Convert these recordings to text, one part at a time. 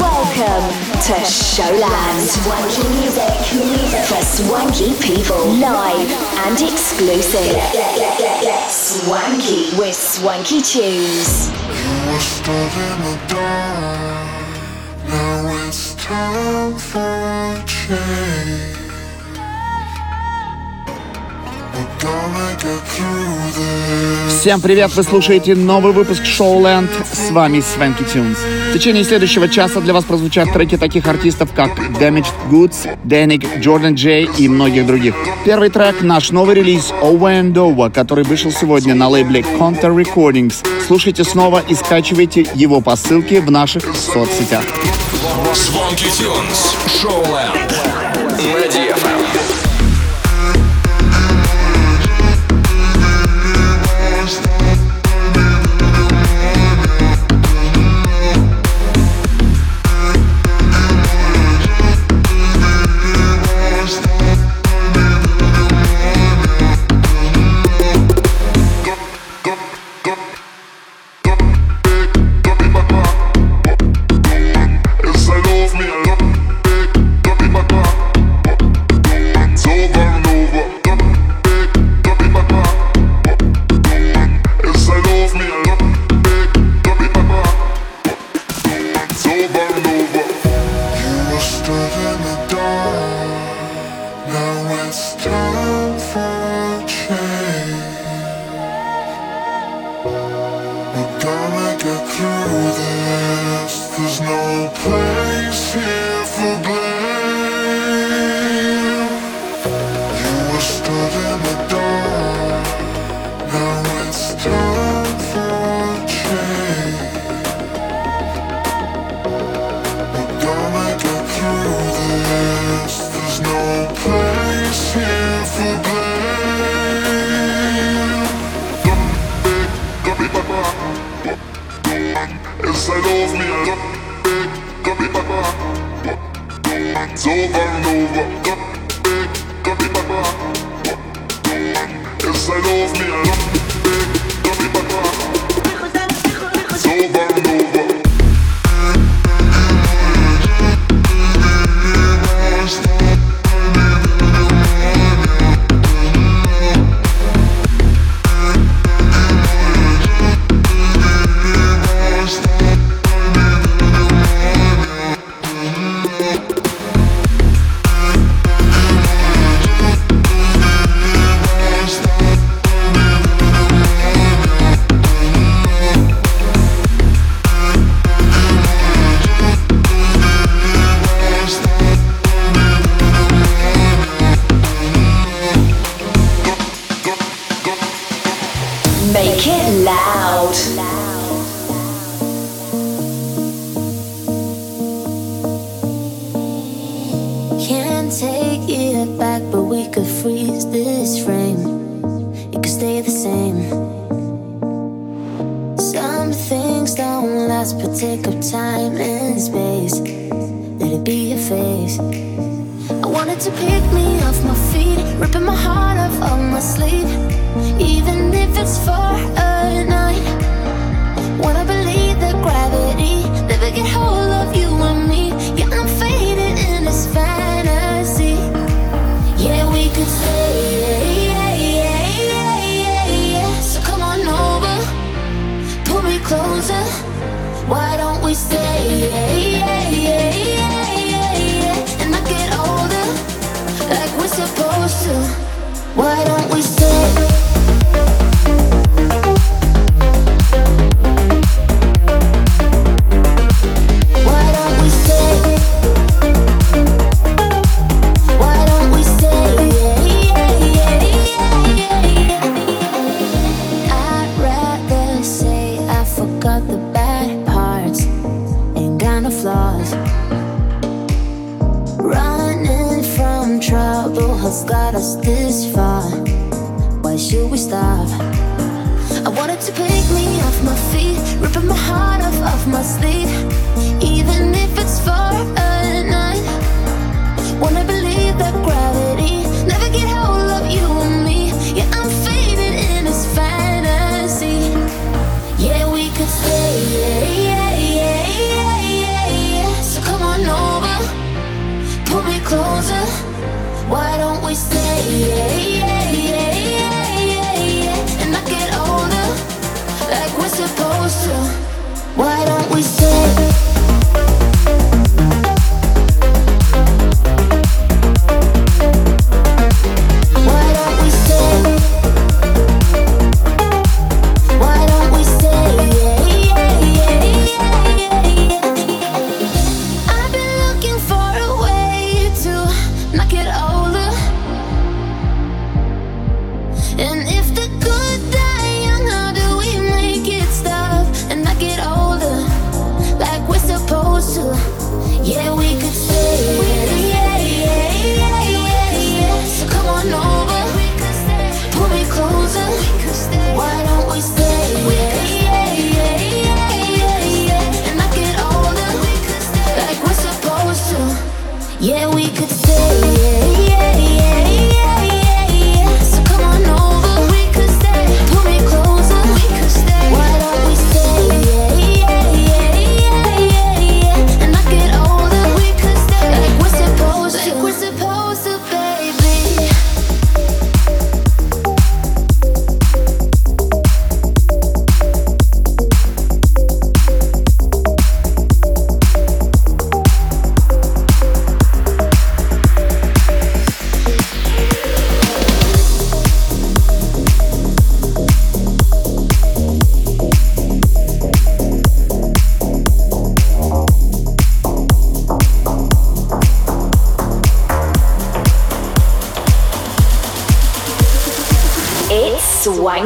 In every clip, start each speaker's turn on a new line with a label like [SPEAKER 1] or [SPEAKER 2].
[SPEAKER 1] Welcome to Showland. Swanky music for swanky people. Live and exclusive. Swanky with swanky tunes.
[SPEAKER 2] We're stuck in the dark. Now it's time for change.
[SPEAKER 3] Всем привет! Вы слушаете новый выпуск Showland. С вами Свенки Тюнс. В течение следующего часа для вас прозвучат треки таких артистов, как Damaged Goods, Danik, Jordan J и многих других. Первый трек — наш новый релиз Over and который вышел сегодня на лейбле Counter Recordings. Слушайте снова и скачивайте его по ссылке в наших соцсетях.
[SPEAKER 4] Swanky Tunes. Showland. Last, but
[SPEAKER 2] take up time and space. Let it be your face. I wanted to pick me off my feet, ripping my heart off of my sleeve, even if it's for a night.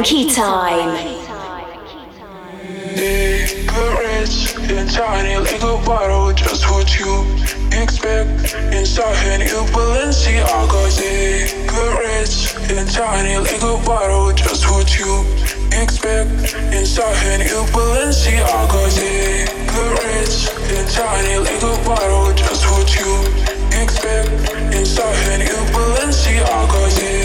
[SPEAKER 2] Swanky time. Cigarettes in tiny liquor bottle, just what you expect. Inside new Balenciaga cigarettes in tiny liquor bottle, just what you expect. Inside new Balenciaga cigarettes in a tiny liquor bottle, just what you expect. Inside new Balenciaga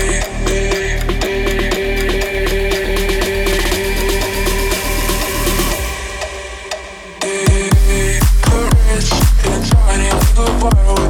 [SPEAKER 2] far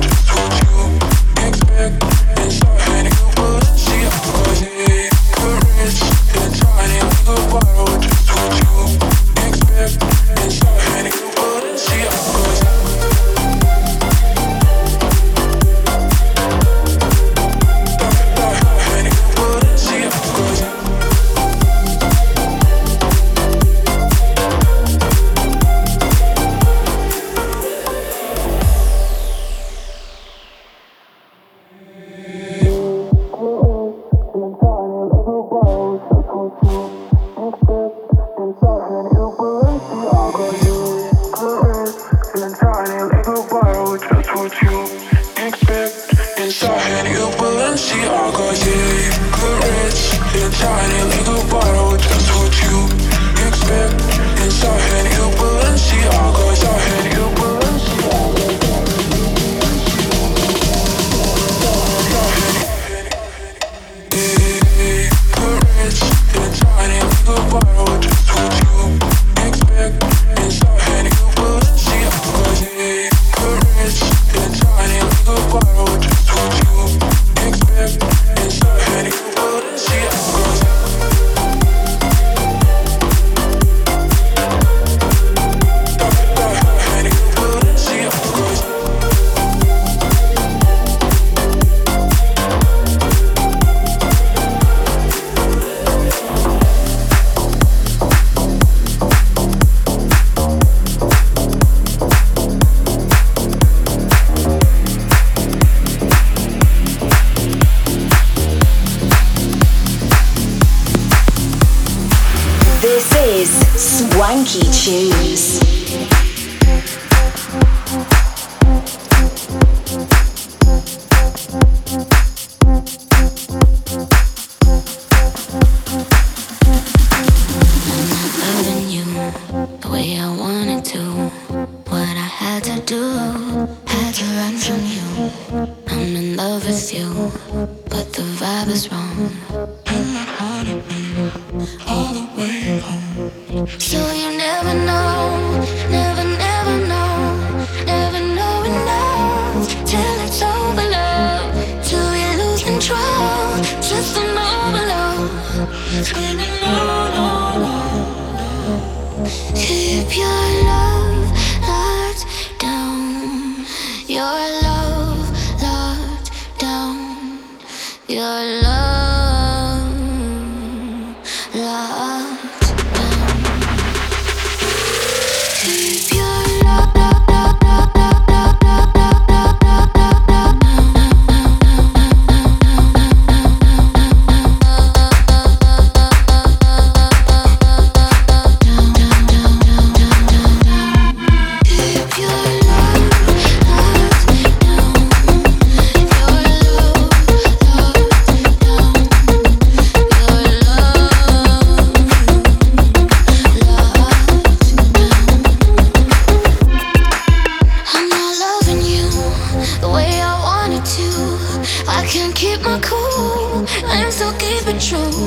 [SPEAKER 2] keep my cool and still keep it true.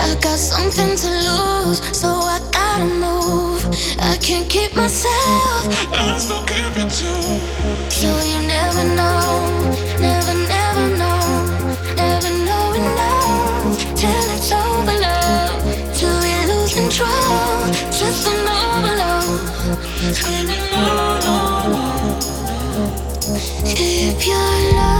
[SPEAKER 2] I got something to lose, so I gotta move. I can't keep myself and still
[SPEAKER 1] keep it
[SPEAKER 5] true. So you never know, never, never know, never know enough till it's over, love. Till we lose control, just an overload, screaming no, no, no. Keep your love.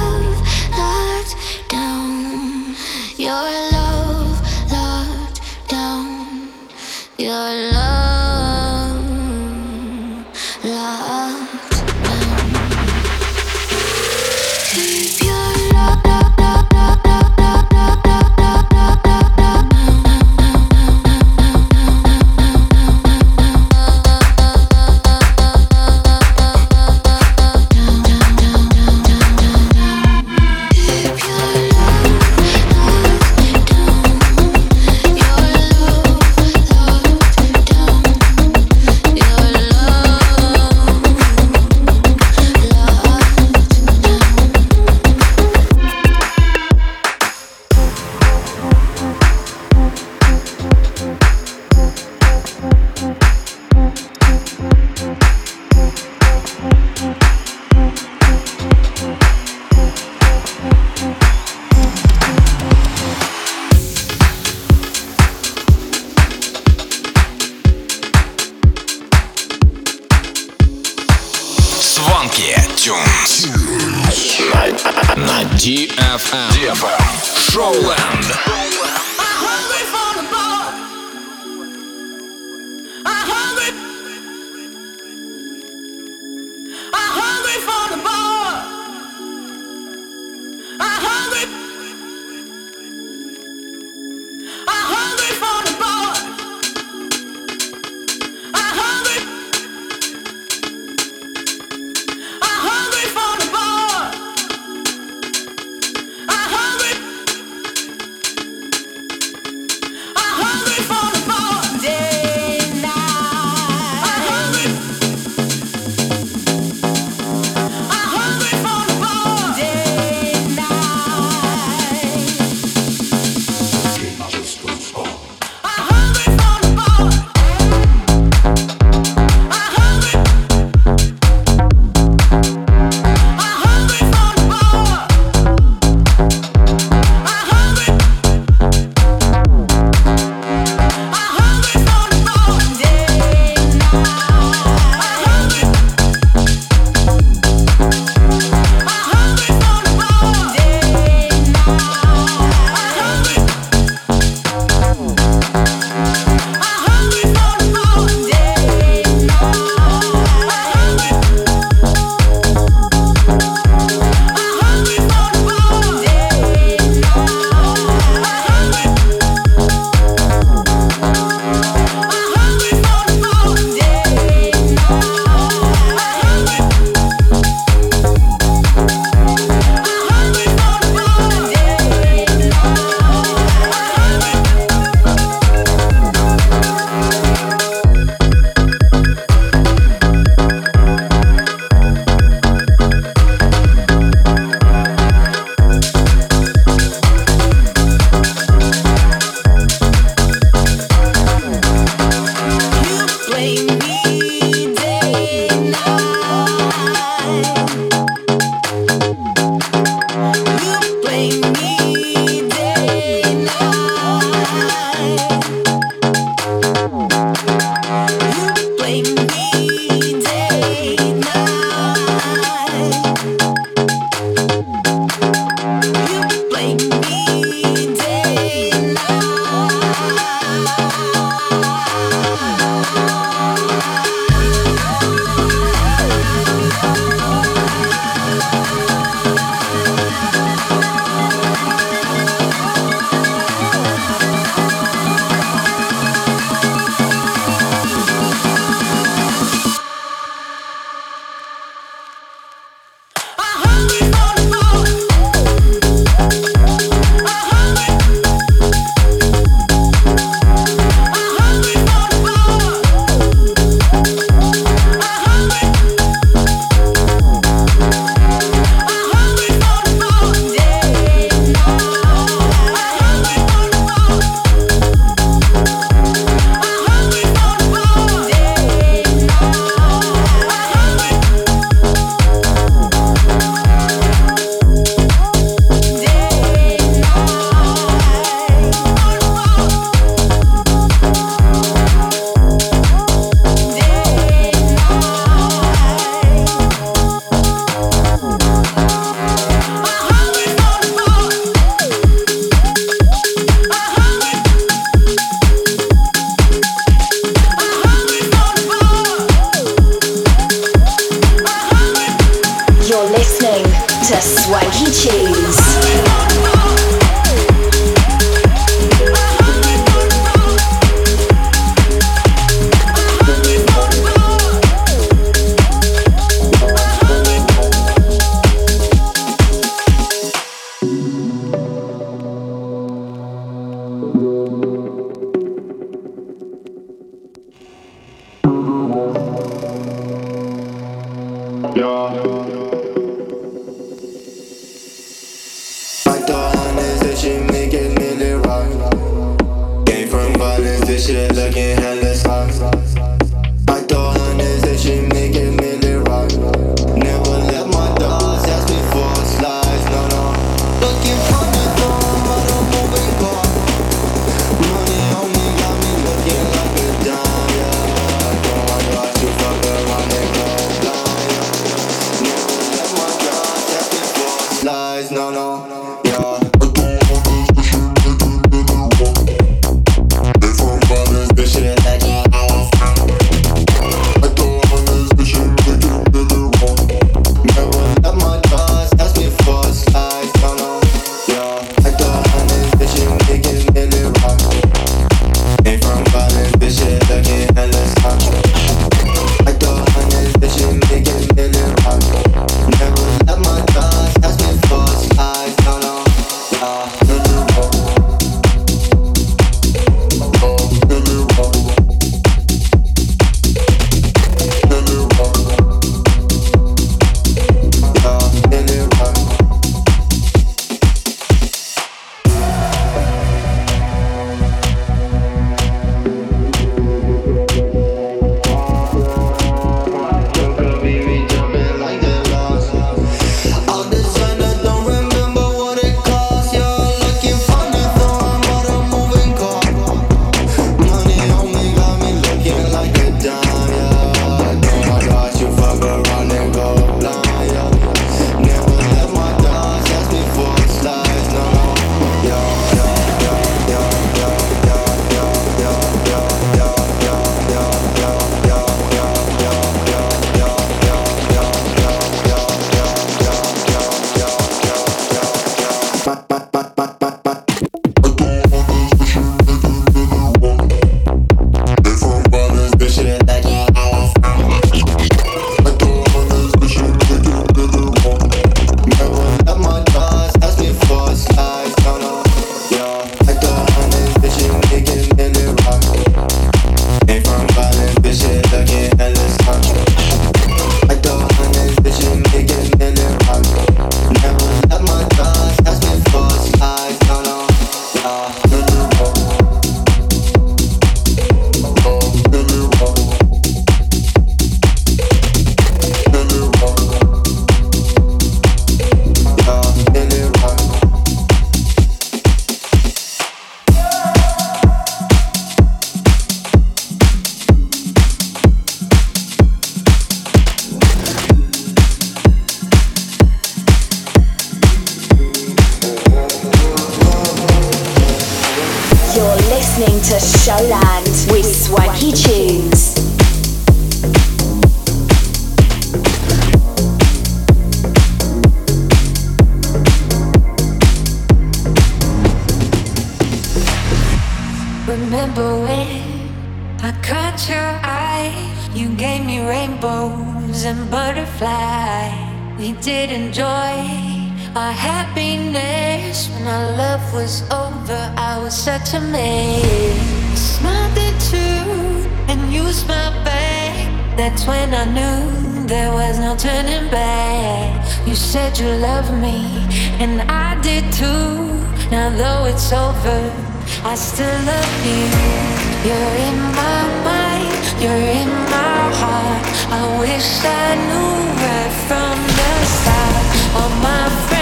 [SPEAKER 5] to Swanky cheese. remember when I caught your eye. You gave me rainbows and butterflies. We did enjoy our happiness when our love was over. I was such a mess. I smiled at you and you smiled back.
[SPEAKER 1] That's when
[SPEAKER 6] I knew there was no turning back. You said you loved me and I did too. Now though it's over. I still love you. You're in my mind, you're in my heart. I
[SPEAKER 7] wish I knew right from the start. All my friends.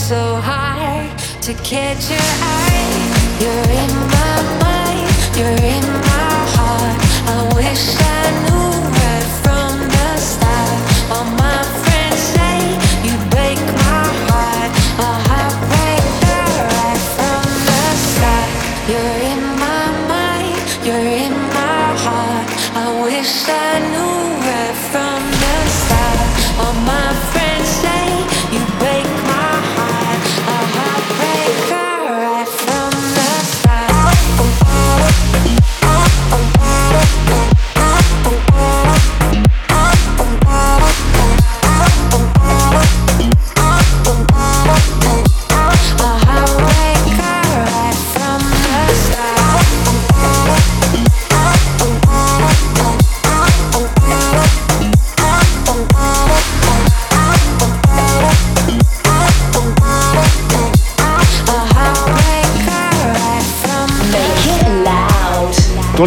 [SPEAKER 7] so hard to catch your eye. You're in my mind, you're in my heart. I wish I knew right from the start. All my friends say you break my heart. A heartbreaker right from the start. You're in my mind, you're in my heart. I wish I knew right from the start. All my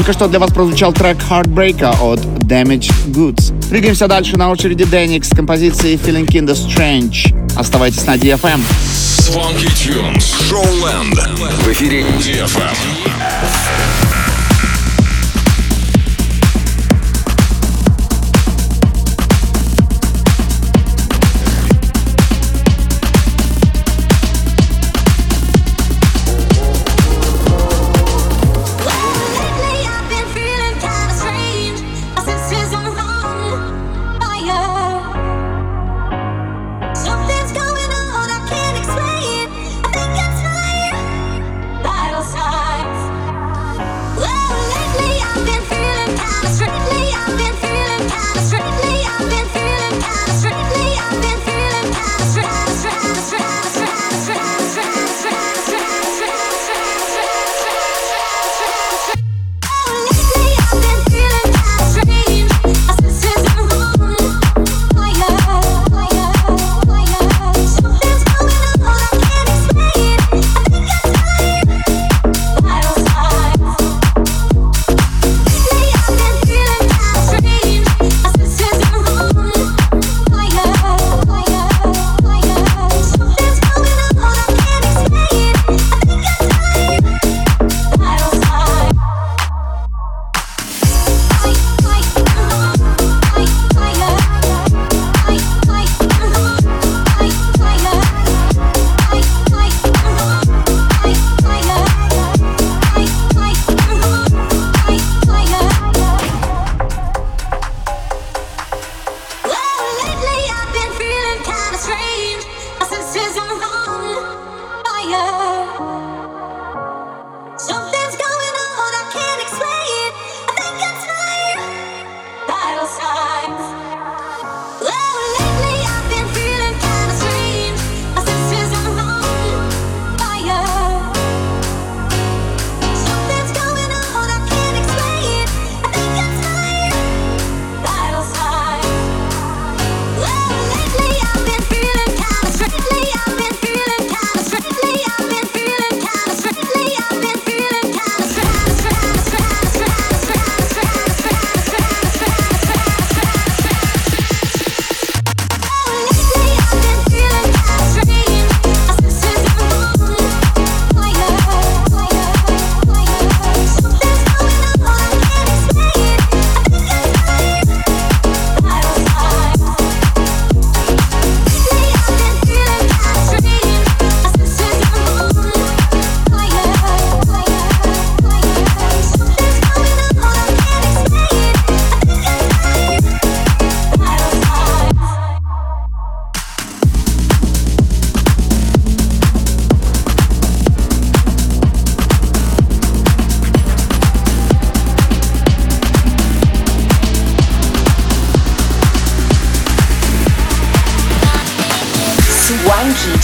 [SPEAKER 3] Только что для вас прозвучал трек Heartbreaker от Damaged Goods. Двигаемся дальше на очереди Деникс с композицией Feeling Kinda Strange. Оставайтесь на DFM.
[SPEAKER 8] Swanky Tunes. Showland. В эфире DFM.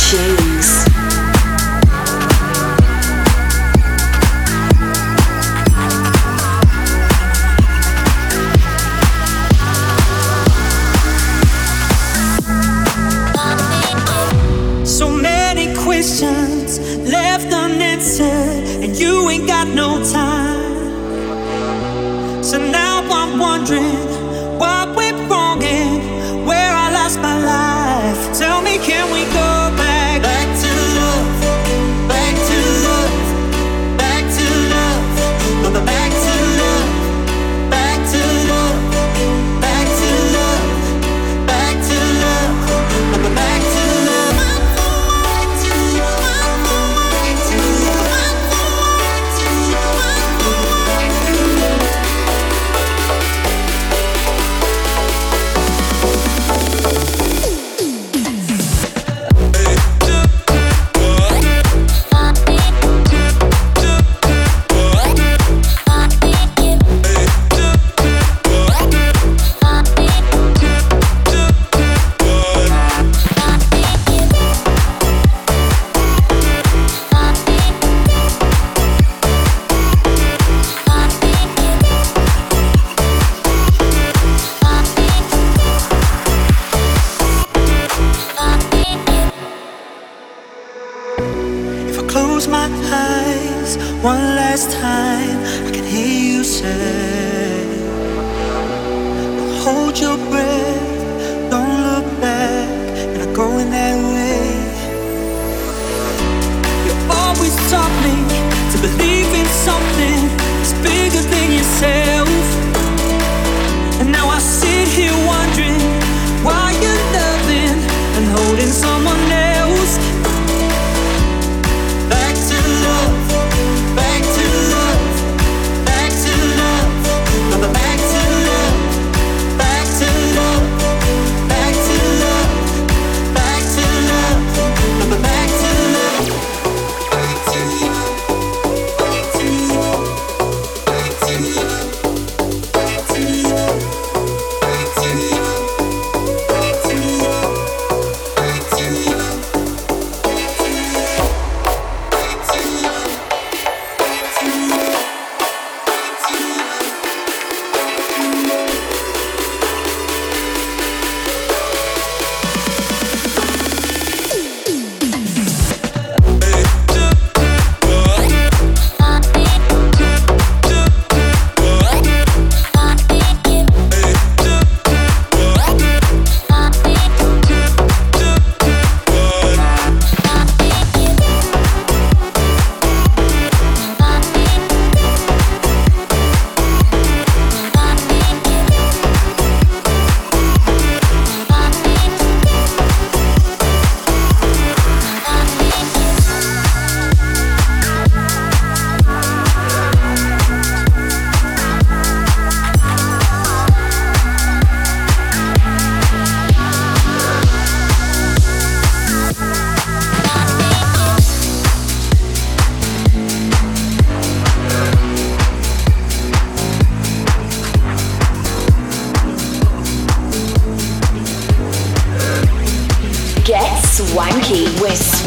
[SPEAKER 9] shade. Last time, I can hear you say, Hold your breath, don't look back, and I'm going that way. You always taught me to believe in something that's bigger than yourself.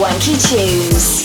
[SPEAKER 1] With Swanky Tunes.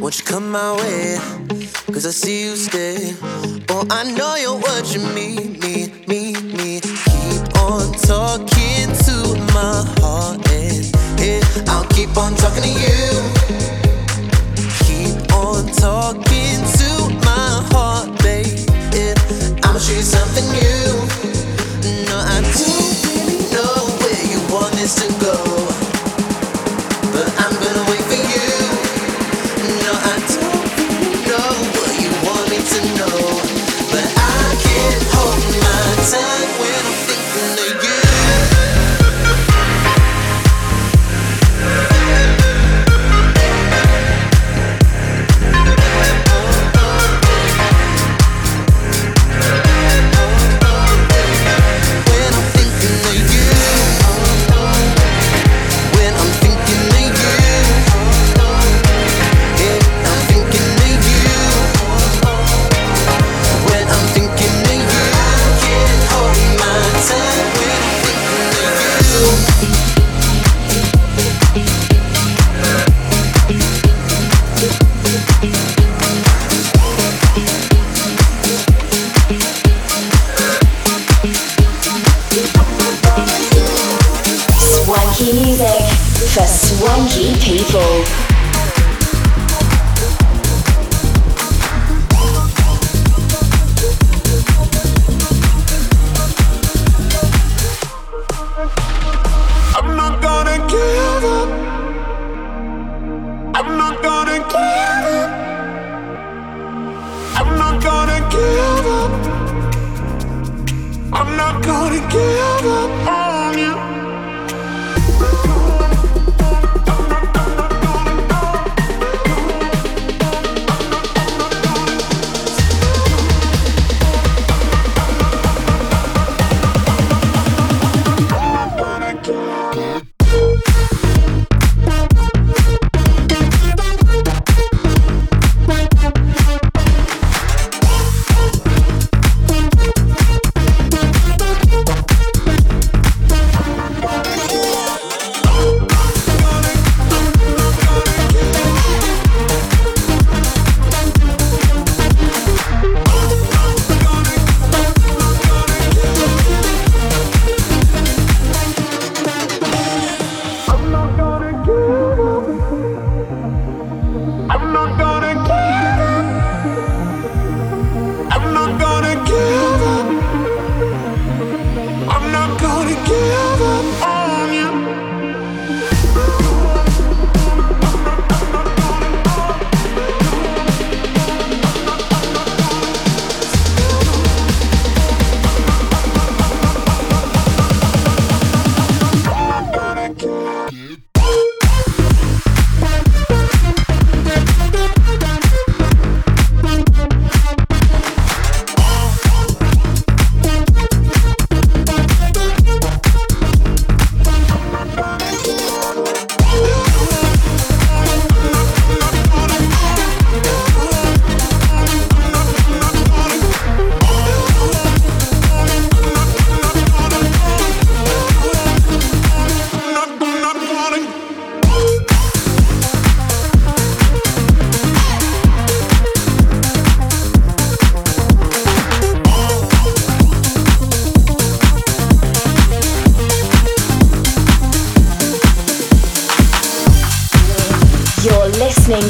[SPEAKER 10] Won't you come my way? Cause I see you stay. Oh, I know you're watching me, me, me, me. Keep on talking to my heart, and yeah, I'll keep on talking to you.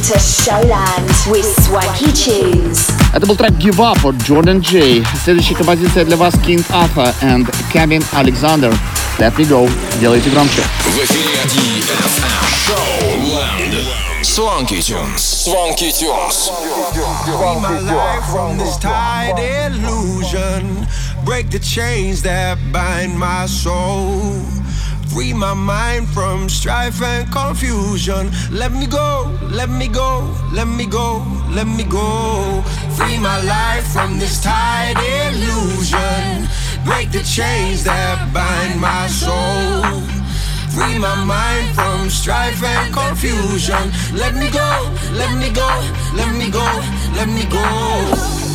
[SPEAKER 10] to
[SPEAKER 1] Showland with Swanky Tunes.
[SPEAKER 3] Это был трек Give Up от Jordan J. Следующая композиция для вас King Arthur and Kevin Alexander. Let me go. Делайте громче.
[SPEAKER 8] В эфире DFM Showland. Swanky Tunes. Swanky Tunes.
[SPEAKER 11] Free my life from this tight illusion. Break the chains that bind my soul. Free my mind from strife and confusion. Let me go, let me go, let me go, let me go. Free my life from this tight illusion. Break the chains that bind my soul. Free my mind from strife and confusion. Let me go, let me go, let me go, let me go.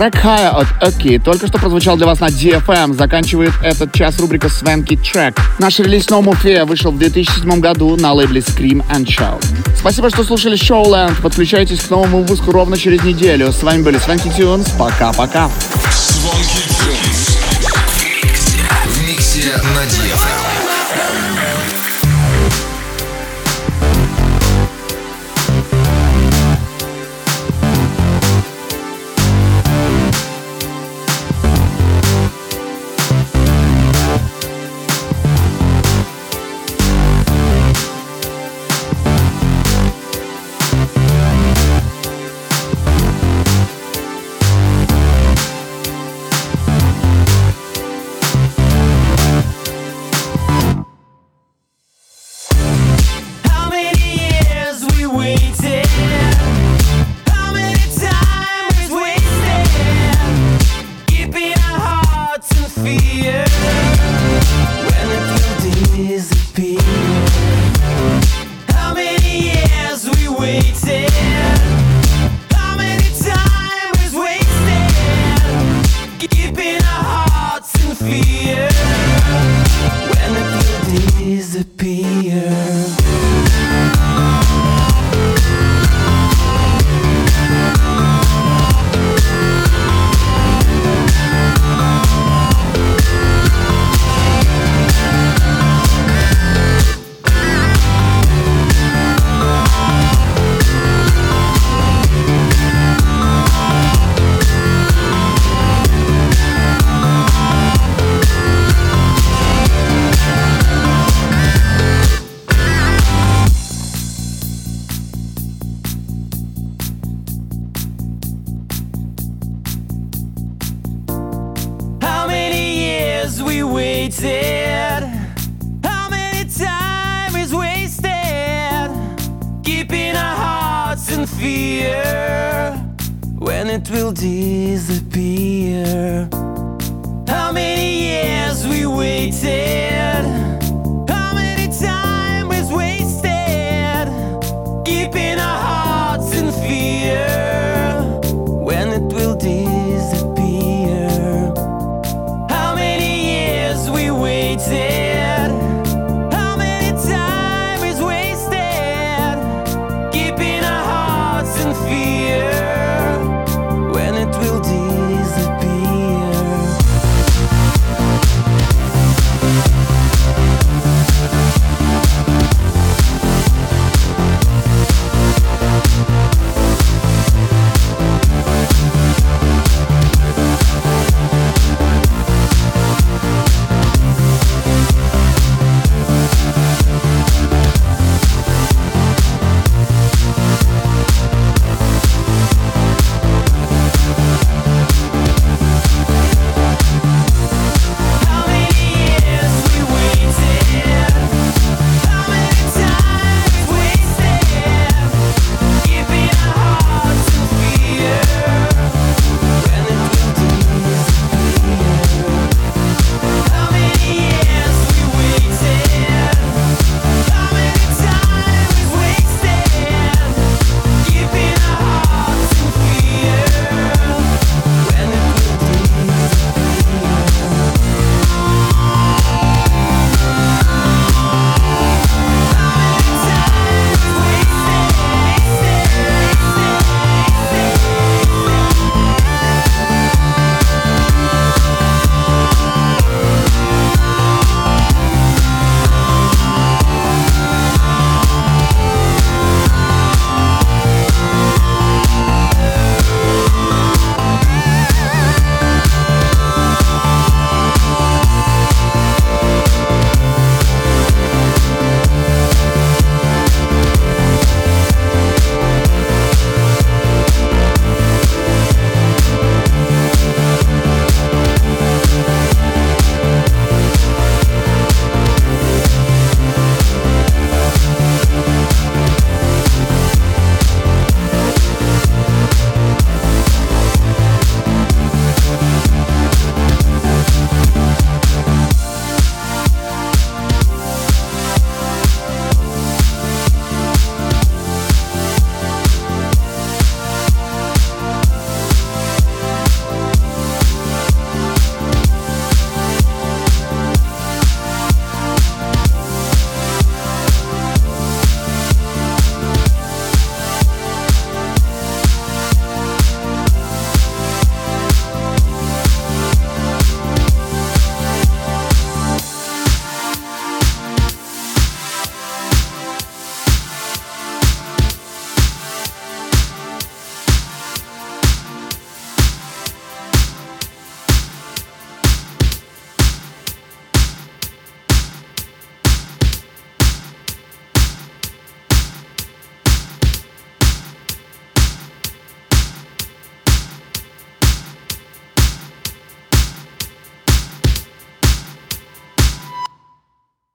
[SPEAKER 3] Трек Хая от Оки только что прозвучал для вас на DFM. Заканчивает этот час рубрика Свенки Трек. Наш релиз No More вышел в 2007 году на лейбле Scream and Shout. Спасибо, что слушали Showland. Подключайтесь к новому выпуску ровно через неделю. С вами были
[SPEAKER 12] Свенки Тюнс. Пока-пока.
[SPEAKER 10] Свенки we waited? How many time is wasted? Keeping our hearts in fear when it will disappear. How many years we waited?